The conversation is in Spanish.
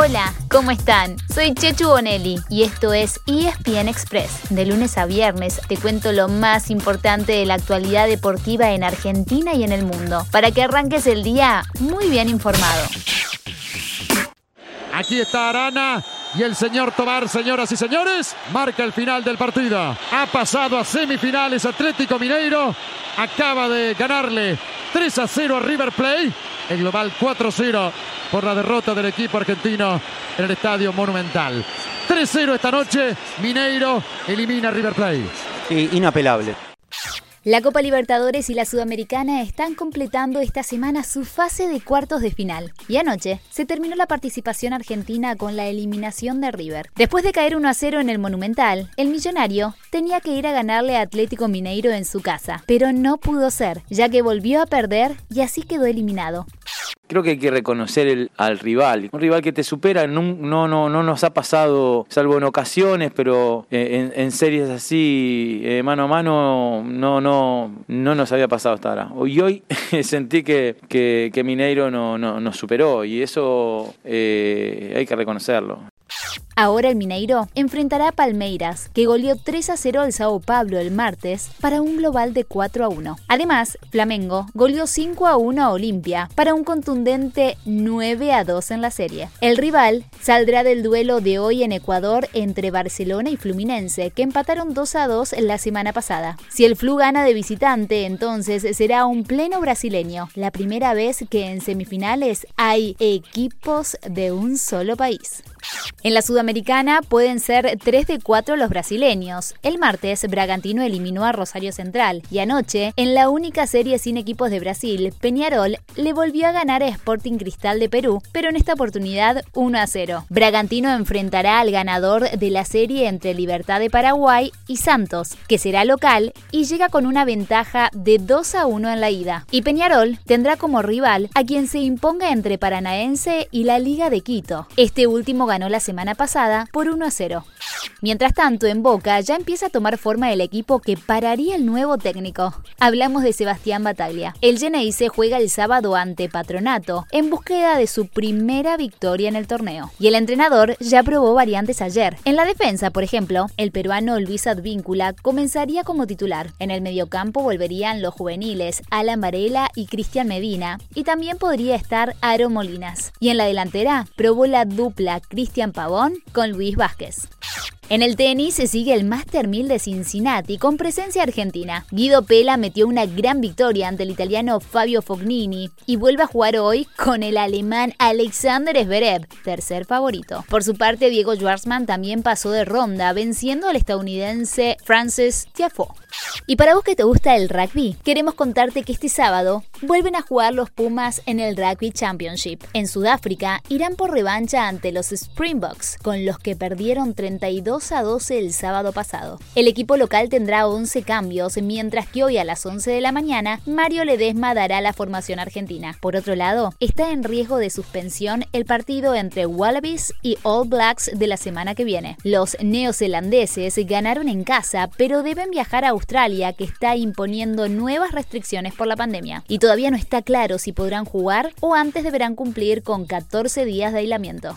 Hola, ¿cómo están? Soy Chechu Bonelli y esto es ESPN Express. De lunes a viernes te cuento lo más importante de la actualidad deportiva en Argentina y en el mundo, para que arranques el día muy bien informado. Aquí está Arana y el señor Tobar, señoras y señores, marca el final del partido. Ha pasado a semifinales Atlético Mineiro, acaba de ganarle 3 a 0 a River Plate, el global 4 0 por la derrota del equipo argentino en el Estadio Monumental. 3-0 esta noche, Mineiro elimina a River Plate. inapelable. La Copa Libertadores y la Sudamericana están completando esta semana su fase de cuartos de final. Y anoche se terminó la participación argentina con la eliminación de River. Después de caer 1 a 0 en el Monumental, el millonario tenía que ir a ganarle a Atlético Mineiro en su casa. Pero no pudo ser, ya que volvió a perder y así quedó eliminado. Creo que hay que reconocer al rival. Un rival que te supera no, no, no, no nos ha pasado, salvo en ocasiones, pero eh, en, series así, eh, mano a mano, no, no, no nos había pasado hasta ahora. Y hoy sentí que, que, Mineiro no, no, nos superó y eso eh, hay que reconocerlo. Ahora el Mineiro enfrentará a Palmeiras, que goleó 3 a 0 al Sao Paulo el martes para un global de 4 a 1. Además, Flamengo goleó 5 a 1 a Olimpia para un contundente 9 a 2 en la serie. El rival saldrá del duelo de hoy en Ecuador entre Barcelona y Fluminense, que empataron 2 a 2 la semana pasada. Si el Flu gana de visitante, entonces será un pleno brasileño, la primera vez que en semifinales hay equipos de un solo país. En la Sudamericana pueden ser 3 de 4 los brasileños. El martes, Bragantino eliminó a Rosario Central y anoche, en la única serie sin equipos de Brasil, Peñarol le volvió a ganar a Sporting Cristal de Perú, pero en esta oportunidad 1 a 0. Bragantino enfrentará al ganador de la serie entre Libertad de Paraguay y Santos, que será local y llega con una ventaja de 2 a 1 en la ida. Y Peñarol tendrá como rival a quien se imponga entre Paranaense y la Liga de Quito. Este último ganó la semana pasada por 1 a 0. Mientras tanto, en Boca ya empieza a tomar forma el equipo que pararía el nuevo técnico. Hablamos de Sebastián Bataglia. El se juega el sábado ante Patronato en búsqueda de su primera victoria en el torneo. Y el entrenador ya probó variantes ayer. En la defensa, por ejemplo, el peruano Luis Advíncula comenzaría como titular. En el mediocampo volverían los juveniles Alan Varela y Cristian Medina. Y también podría estar Aro Molinas. Y en la delantera probó la dupla Cristian Pavón con Luis Vázquez. En el tenis se sigue el Master 1000 de Cincinnati con presencia argentina. Guido Pela metió una gran victoria ante el italiano Fabio Fognini y vuelve a jugar hoy con el alemán Alexander Zverev, tercer favorito. Por su parte, Diego Schwartzman también pasó de ronda, venciendo al estadounidense Francis Tiafoe. Y para vos que te gusta el rugby, queremos contarte que este sábado vuelven a jugar los Pumas en el Rugby Championship. En Sudáfrica irán por revancha ante los Springboks, con los que perdieron 32 a 12 el sábado pasado. El equipo local tendrá 11 cambios, mientras que hoy a las 11 de la mañana Mario Ledesma dará la formación argentina. Por otro lado, está en riesgo de suspensión el partido entre Wallabies y All Blacks de la semana que viene. Los neozelandeses ganaron en casa, pero deben viajar a Australia, que está imponiendo nuevas restricciones por la pandemia. Y todavía no está claro si podrán jugar o antes deberán cumplir con 14 días de aislamiento.